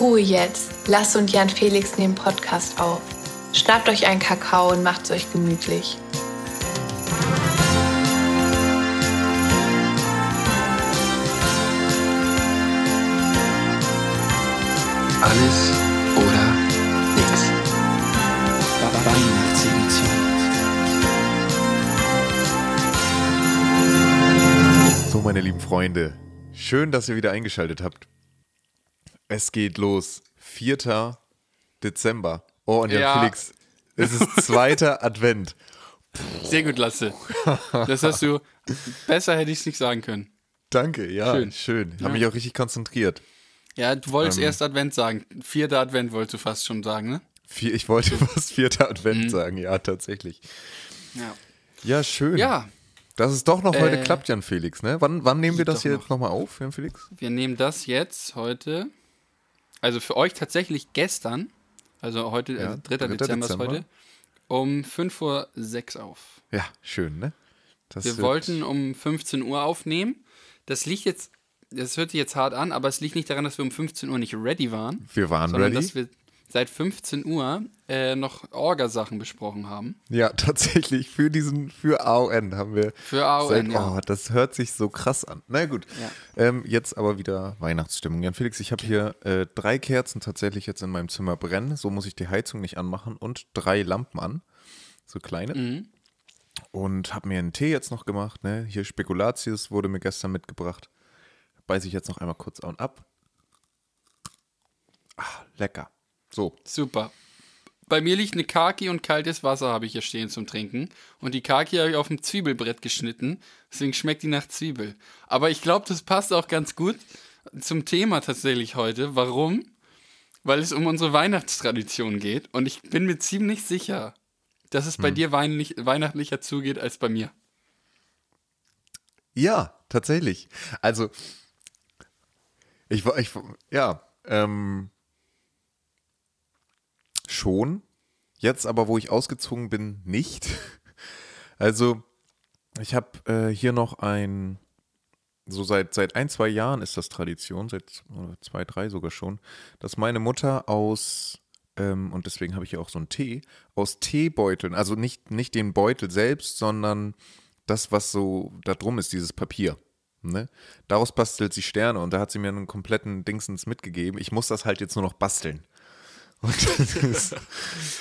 Ruhe jetzt. Lass und Jan Felix nehmen Podcast auf. Schnappt euch einen Kakao und macht's euch gemütlich. Alles oder nichts. Weihnachtsedition. So, meine lieben Freunde, schön, dass ihr wieder eingeschaltet habt. Es geht los. 4. Dezember. Oh, und ja, Ja. Felix, es ist zweiter Advent. Sehr gut, Lasse. Das hast du. Besser hätte ich es nicht sagen können. Danke, ja, schön. Schön. Habe mich auch richtig konzentriert. Ja, du wolltest Ähm. erst Advent sagen. Vierter Advent wolltest du fast schon sagen, ne? Vier, ich wollte fast vierter Advent Mhm. sagen, ja, tatsächlich. Ja. Ja, schön. Ja, Dass es doch noch heute Äh, klappt, Jan Felix, ne? Wann, wann nehmen wir das hier noch. jetzt nochmal auf, Jan Felix? wir nehmen das jetzt heute. Also für euch tatsächlich gestern. Also heute, Ja, also 3. 3. Dezember ist Dezember. heute. Um 5.06 Uhr auf. Ja, schön, ne? Das Wir wollten um 15 Uhr aufnehmen. Das liegt jetzt, das hört sich jetzt hart an, aber es liegt nicht daran, dass wir um 15 Uhr nicht ready waren. Wir waren sondern ready. dass wir seit 15 Uhr äh, noch Orga-Sachen besprochen haben. Ja, tatsächlich, für diesen, für AON haben wir. Für AON, seit, ja. Oh, das hört sich so krass an. Na gut. Ähm, jetzt aber wieder Weihnachtsstimmung. Jan Felix, ich habe hier äh, drei Kerzen tatsächlich jetzt in meinem Zimmer brennen. So muss ich die Heizung nicht anmachen und drei Lampen an. So kleine. Mhm. Und habe mir einen Tee jetzt noch gemacht. Ne? Hier Spekulatius wurde mir gestern mitgebracht. Beiße ich jetzt noch einmal kurz an ab. Ah, lecker. So, Super. Bei mir liegt eine Kaki und kaltes Wasser habe ich hier stehen zum Trinken. Und die Kaki habe ich auf dem Zwiebelbrett geschnitten. Deswegen schmeckt die nach Zwiebel. Aber ich glaube, das passt auch ganz gut zum Thema tatsächlich heute. Warum? Weil es um unsere Weihnachtstradition geht. Und ich bin mir ziemlich sicher, dass es bei dir weinlich, weihnachtlicher zugeht als bei mir. Ja, tatsächlich. Also, ich war, ich, ja, ähm, schon. Jetzt aber, wo ich ausgezogen bin, nicht. Also, ich habe äh, hier noch ein, so seit, seit ein, zwei Jahren ist das Tradition, seit zwei, drei sogar schon, dass meine Mutter aus, ähm, und deswegen habe ich hier auch so einen Tee, aus Teebeuteln, also nicht, nicht den Beutel selbst, sondern das, was so da drum ist, dieses Papier. Ne? Daraus bastelt sie Sterne und da hat sie mir einen kompletten Dingsens mitgegeben. Ich muss das halt jetzt nur noch basteln. Ist,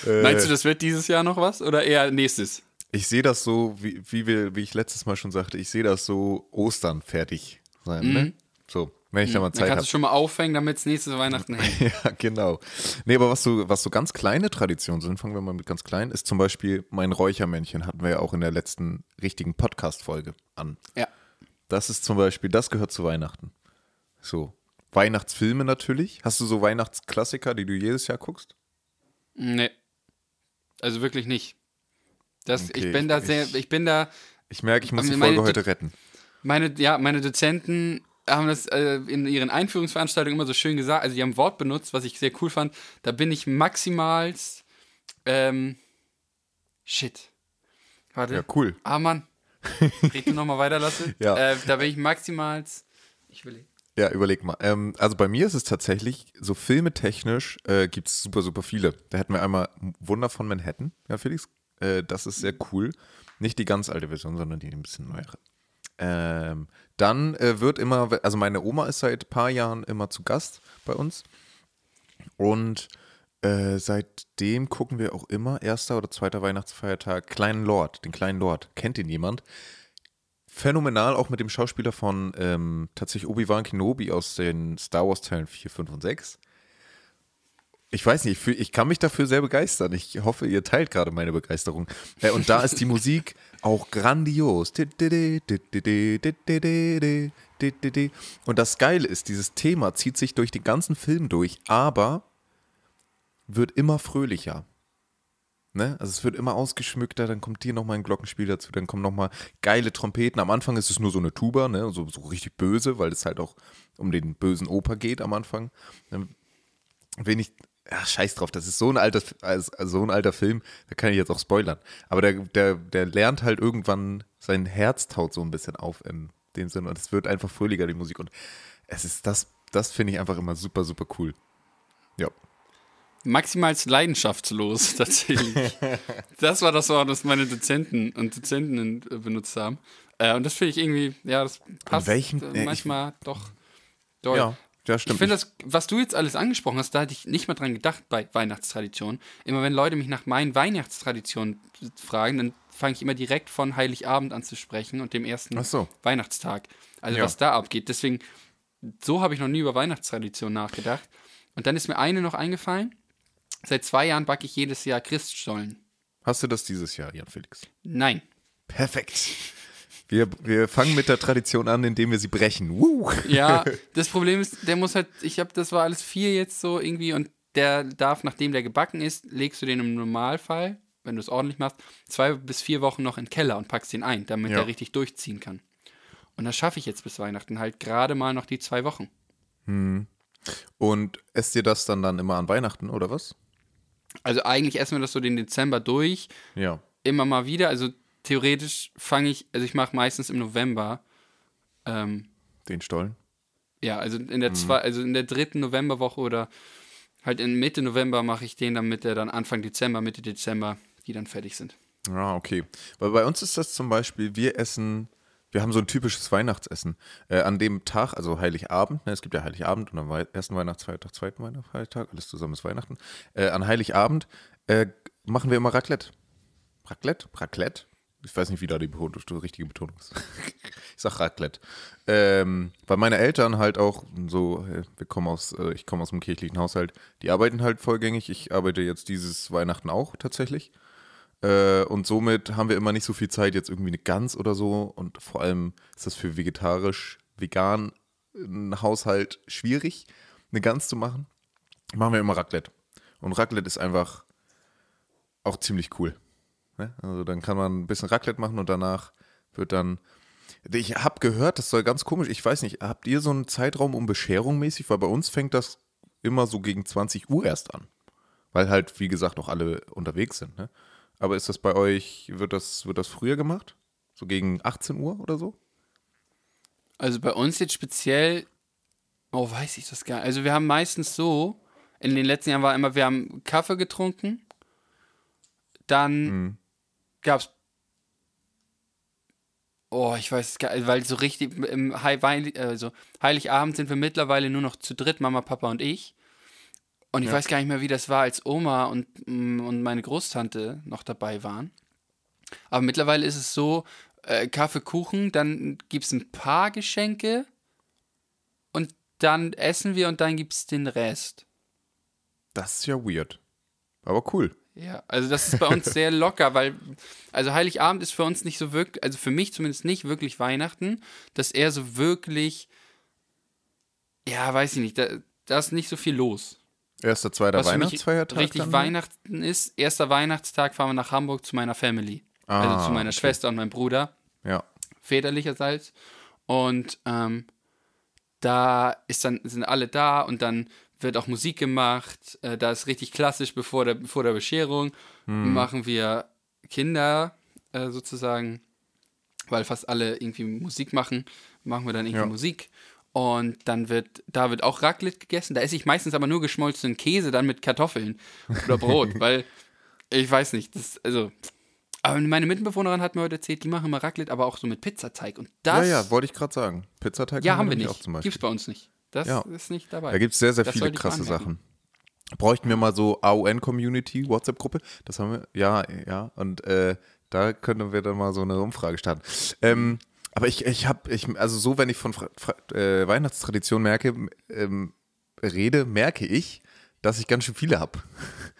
äh, Meinst du, das wird dieses Jahr noch was? Oder eher nächstes? ich sehe das so, wie, wie, wir, wie ich letztes Mal schon sagte, ich sehe das so Ostern fertig sein. Ne? So, wenn ich da mal Mhm. Dann Zeit kannst habe. du schon mal aufhängen, damit es nächstes Weihnachten hängt. Ja, genau. Nee, aber was so, was so ganz kleine Traditionen sind, fangen wir mal mit ganz klein, ist zum Beispiel mein Räuchermännchen, hatten wir ja auch in der letzten richtigen Podcast-Folge an. Ja. Das ist zum Beispiel, das gehört zu Weihnachten. So. Weihnachtsfilme natürlich. Hast du so Weihnachtsklassiker, die du jedes Jahr guckst? Nee. Also wirklich nicht. Das, Okay, ich bin da sehr, ich bin da, Ich merke, ich muss Aber die Folge heute retten. meine, ja, meine Dozenten haben das äh, in ihren Einführungsveranstaltungen immer so schön gesagt, also die haben ein Wort benutzt, was ich sehr cool fand, da bin ich maximal, ähm, shit. Warte. Ja, cool. Ah, Mann. Red du nochmal weiter, Lasse? Ja. Äh, da bin ich maximal, ich will Ja, überleg mal. Ähm, also bei mir ist es tatsächlich, so filmetechnisch äh, gibt es super, super viele. Da hätten wir einmal Wunder von Manhattan, ja, Felix. Äh, das ist sehr cool. Nicht die ganz alte Version, sondern die ein bisschen neuere. Ähm, dann äh, wird immer, also meine Oma ist seit ein paar Jahren immer zu Gast bei uns. Und äh, seitdem gucken wir auch immer, erster oder zweiter Weihnachtsfeiertag, Kleinen Lord, den Kleinen Lord. Kennt ihn jemand? Phänomenal, auch mit dem Schauspieler von ähm, tatsächlich Obi-Wan Kenobi aus den Star Wars Teilen 4, 5 und 6. Ich weiß nicht, ich, ich kann mich dafür sehr begeistern. Ich hoffe, ihr teilt gerade meine Begeisterung. Äh, und da ist die Musik auch grandios. Und das Geile ist, dieses Thema zieht sich durch den ganzen Film durch, aber wird immer fröhlicher. Ne? Also es wird immer ausgeschmückter, dann kommt hier nochmal ein Glockenspiel dazu, dann kommen nochmal geile Trompeten. Am Anfang ist es nur so eine Tuba, ne? so, so richtig böse, weil es halt auch um den bösen Opa geht am Anfang. Dann wenig, ach, scheiß drauf, das ist so ein alter, also so ein alter Film, da kann ich jetzt auch spoilern. Aber der, der, der lernt halt irgendwann, sein Herz taut so ein bisschen auf in dem Sinne und es wird einfach fröhlicher, die Musik. Und es ist das, das finde ich einfach immer super, super cool. Ja. Maximal leidenschaftslos, tatsächlich. das war das Wort, das meine Dozenten und Dozentinnen äh, benutzt haben. Äh, und das finde ich irgendwie, ja, das passt welchem- äh, äh, ich- manchmal doch doll. Ja, ja, Ich stimmt. finde das, was du jetzt alles angesprochen hast, da hatte ich nicht mal dran gedacht bei Weihnachtstraditionen. Immer wenn Leute mich nach meinen Weihnachtstraditionen fragen, dann fange ich immer direkt von Heiligabend an zu sprechen und dem ersten so. Weihnachtstag. Also Ja. was da abgeht. Deswegen, so habe ich noch nie über Weihnachtstraditionen nachgedacht. Und dann ist mir eine noch eingefallen. Seit zwei Jahren backe ich jedes Jahr Christstollen. Hast du das dieses Jahr, Jan Felix? Nein. Perfekt. Wir, wir fangen mit der Tradition an, indem wir sie brechen. Woo. Ja, das Problem ist, der muss halt, ich habe, das war alles vier jetzt so irgendwie und der darf, nachdem der gebacken ist, legst du den im Normalfall, wenn du es ordentlich machst, zwei bis vier Wochen noch in den Keller und packst den ein, damit Ja. er richtig durchziehen kann. Und das schaffe ich jetzt bis Weihnachten halt gerade mal noch die zwei Wochen. Und esst ihr das dann dann immer an Weihnachten oder was? Also eigentlich essen wir das so den Dezember durch, Ja. immer mal wieder. Also theoretisch fange ich, also ich mache meistens im November, ähm, Den Stollen. Ja, also in Mhm. der zwei, also in der dritten Novemberwoche oder halt in Mitte November mache ich den, damit der dann Anfang Dezember, Mitte Dezember, die dann fertig sind. Ah, okay. Weil bei uns ist das zum Beispiel, wir essen, wir haben so ein typisches Weihnachtsessen. Äh, an dem Tag, also Heiligabend, ne, es gibt ja Heiligabend und am Wei ersten Weihnachtsfeiertag, zweiten Weihnachtsfeiertag, alles zusammen ist Weihnachten. Äh, an Heiligabend äh, machen wir immer Raclette. Raclette? Raclette? Ich weiß nicht, wie da die, Betonung, die richtige Betonung ist. ich sag Raclette. Ähm, weil meine Eltern halt auch so, äh, wir kommen aus, äh, ich komme aus einem kirchlichen Haushalt, die arbeiten halt vollgängig. Ich arbeite jetzt dieses Weihnachten auch tatsächlich. Äh, und somit haben wir immer nicht so viel Zeit, jetzt irgendwie eine Gans oder so. Und vor allem ist das für vegetarisch, vegan einen Haushalt schwierig, eine Gans zu machen. Machen wir immer Raclette. Und Raclette ist einfach auch ziemlich cool. Ne? Also dann kann man ein bisschen Raclette machen und danach wird dann. Ich habe gehört, das soll ganz komisch. Ich weiß nicht, habt ihr so einen Zeitraum um Bescherung mäßig? Weil bei uns fängt das immer so gegen 20 Uhr erst an. Weil halt, wie gesagt, auch alle unterwegs sind. Ne? Aber ist das bei euch, wird das, wird das früher gemacht? So gegen 18 Uhr oder so? Also bei uns jetzt speziell, oh, weiß ich das gar nicht. Also wir haben meistens so, in den letzten Jahren war immer, wir haben Kaffee getrunken, dann gab's Oh, ich weiß es gar nicht, weil so richtig im Wein- also Heiligabend sind wir mittlerweile nur noch zu dritt, Mama, Papa und ich. Und ich weiß gar nicht mehr, wie das war, als Oma und, mm, und meine Großtante noch dabei waren. Aber mittlerweile ist es so, äh, Kaffee, Kuchen, dann gibt es ein paar Geschenke und dann essen wir und dann gibt es den Rest. Das ist ja weird. Aber cool. Ja, also das ist bei uns sehr locker, weil, also Heiligabend ist für uns nicht so wirklich, also für mich zumindest nicht wirklich Weihnachten, dass er so wirklich, ja, weiß ich nicht, da, da ist nicht so viel los. Erster, zweiter Weihnachtsfeiertag. richtig dann? Weihnachten ist, erster Weihnachtstag fahren wir nach Hamburg zu meiner Family. Ah, also zu meiner okay. Schwester und meinem Bruder. Ja. väterlicherseits. Und ähm, da ist dann, sind alle da und dann wird auch Musik gemacht. Äh, da ist richtig klassisch, bevor der, bevor der Bescherung machen wir Kinder äh, sozusagen, weil fast alle irgendwie Musik machen, machen wir dann irgendwie Ja. Musik. Und dann wird, da wird auch Raclette gegessen. Da esse ich meistens aber nur geschmolzenen Käse, dann mit Kartoffeln oder Brot, weil ich weiß nicht, das, also. Aber meine Mitbewohnerin hat mir heute erzählt, die machen immer Raclette, aber auch so mit Pizzateig. Und Ja, das, ja, wollte ich gerade sagen. Pizzateig ja, haben wir nicht. auch zum Beispiel. Gibt's bei uns nicht. Das Ja. ist nicht dabei. Da gibt es sehr, sehr Das viele krasse. Sachen. Bräuchten wir mal so AON-Community, WhatsApp-Gruppe? Das haben wir, ja, ja. Und äh, da können wir dann mal so eine Umfrage starten. Ähm, aber ich, ich habe, ich, also so, wenn ich von Fra Fra äh, Weihnachtstradition merke, ähm, rede, merke ich, dass ich ganz schön viele habe.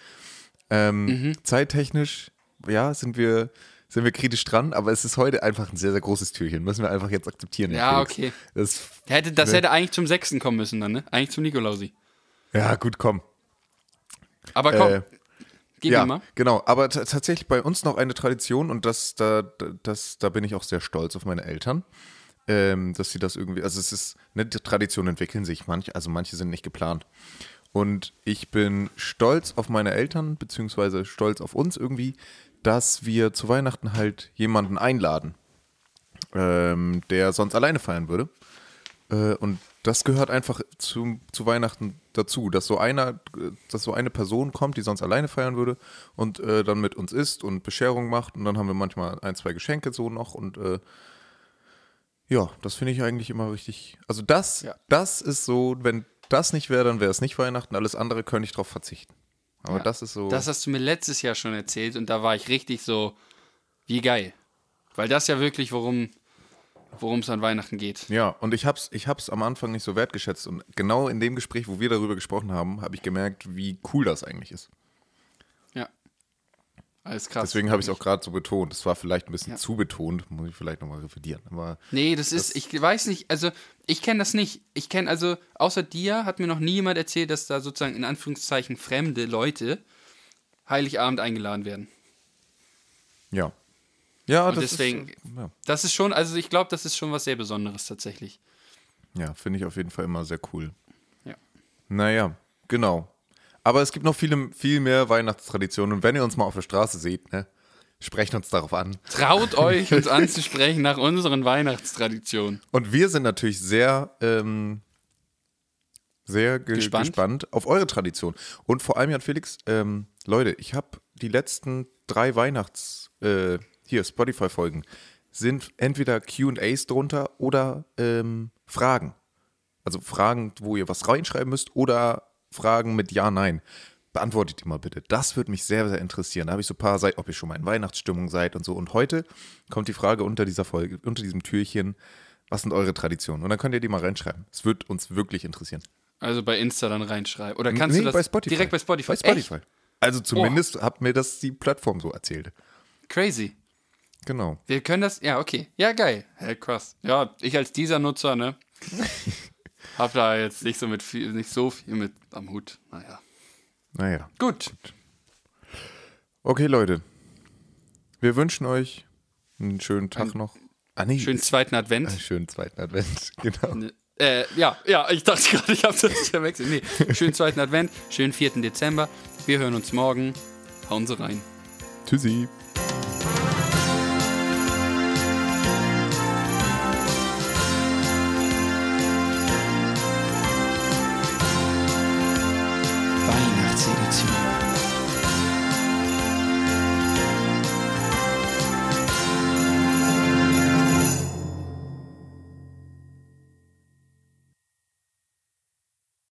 ähm, Mhm. Zeittechnisch, ja, sind wir, sind wir kritisch dran, aber es ist heute einfach ein sehr, sehr großes Türchen. Müssen wir einfach jetzt akzeptieren. Ja, okay. Das, Hätte, das Ne. hätte eigentlich zum Sechsten kommen müssen dann, ne? Eigentlich zum Nikolausi. ja, gut, komm. Aber komm, Äh, gib ja, mal. genau. Aber tatsächlich bei uns noch eine Tradition und das, da, da- das, da bin ich auch sehr stolz auf meine Eltern, ähm, dass sie das irgendwie, also es ist, ne, Traditionen entwickeln sich, manch, also manche sind nicht geplant. Und ich bin stolz auf meine Eltern, beziehungsweise stolz auf uns irgendwie, dass wir zu Weihnachten halt jemanden einladen, ähm, der sonst alleine feiern würde. Äh, und das gehört einfach zu, zu Weihnachten dazu, dass so einer, dass so eine Person kommt, die sonst alleine feiern würde und äh, dann mit uns isst und Bescherung macht und dann haben wir manchmal ein, zwei Geschenke so noch und äh, ja, das finde ich eigentlich immer richtig. Also das, Ja. das ist so, wenn das nicht wäre, dann wäre es nicht Weihnachten. Alles andere könnte ich drauf verzichten. Aber Ja. das ist so. Das hast du mir letztes Jahr schon erzählt und da war ich richtig so, wie geil. Weil das ja wirklich, worum worum es an Weihnachten geht. Ja, und ich hab's, ich hab's am Anfang nicht so wertgeschätzt. Und genau in dem Gespräch, wo wir darüber gesprochen haben, habe ich gemerkt, wie cool das eigentlich ist. Ja. Alles krass. Deswegen habe ich es auch gerade so betont. Es war vielleicht ein bisschen Ja. zu betont, muss ich vielleicht nochmal revidieren. Aber Nee, das ist, ich weiß nicht, also ich kenne das nicht. Ich kenne also, außer dir hat mir noch nie jemand erzählt, dass da sozusagen in Anführungszeichen fremde Leute Heiligabend eingeladen werden. ja. Ja, Und das deswegen- ist. Ja, Das ist schon, also ich glaube, das ist schon was sehr Besonderes tatsächlich. ja finde ich auf jeden Fall immer sehr cool. Ja. Naja, genau. Aber es gibt noch viele, viel mehr Weihnachtstraditionen. Und wenn ihr uns mal auf der Straße seht, ne, sprecht uns darauf an. Traut euch, uns anzusprechen nach unseren Weihnachtstraditionen. Und wir sind natürlich sehr, ähm, sehr ge Gespannt. gespannt. auf eure Tradition. Und vor allem, Jan Felix, ähm, Leute, ich habe die letzten drei Weihnachts, äh, hier, Spotify-Folgen, sind entweder QAs drunter oder ähm, Fragen. Also Fragen, wo ihr was reinschreiben müsst oder Fragen mit Ja, Nein. Beantwortet die mal bitte. Das würde mich sehr, sehr interessieren. Da habe ich so ein paar seid, ob ihr schon mal in Weihnachtsstimmung seid und so. Und heute kommt die Frage unter dieser Folge, unter diesem Türchen, was sind eure Traditionen? Und dann könnt ihr die mal reinschreiben. Es wird uns wirklich interessieren. Also bei Insta dann reinschreiben. Oder kannst Nee, du das bei direkt bei Spotify? Bei Spotify. Echt? Also zumindest hat mir das die Plattform so erzählt. Crazy. Genau. Wir können das, ja, okay. Ja, geil. Hä, krass. Ja, ich als dieser Nutzer, ne? hab da jetzt nicht so mit viel, nicht so viel mit am Hut. Naja. Naja. Gut. Okay, Leute. Wir wünschen euch einen schönen Tag Ein- noch. Ah, nee. Schönen zweiten Advent. Einen schönen zweiten Advent. Genau. Ne, Äh, ja, ja, ich dachte gerade, ich habe das verwechselt. Nee, schönen zweiten Advent, schönen 4. Dezember. Wir hören uns morgen. Hauen Sie rein. Tschüssi.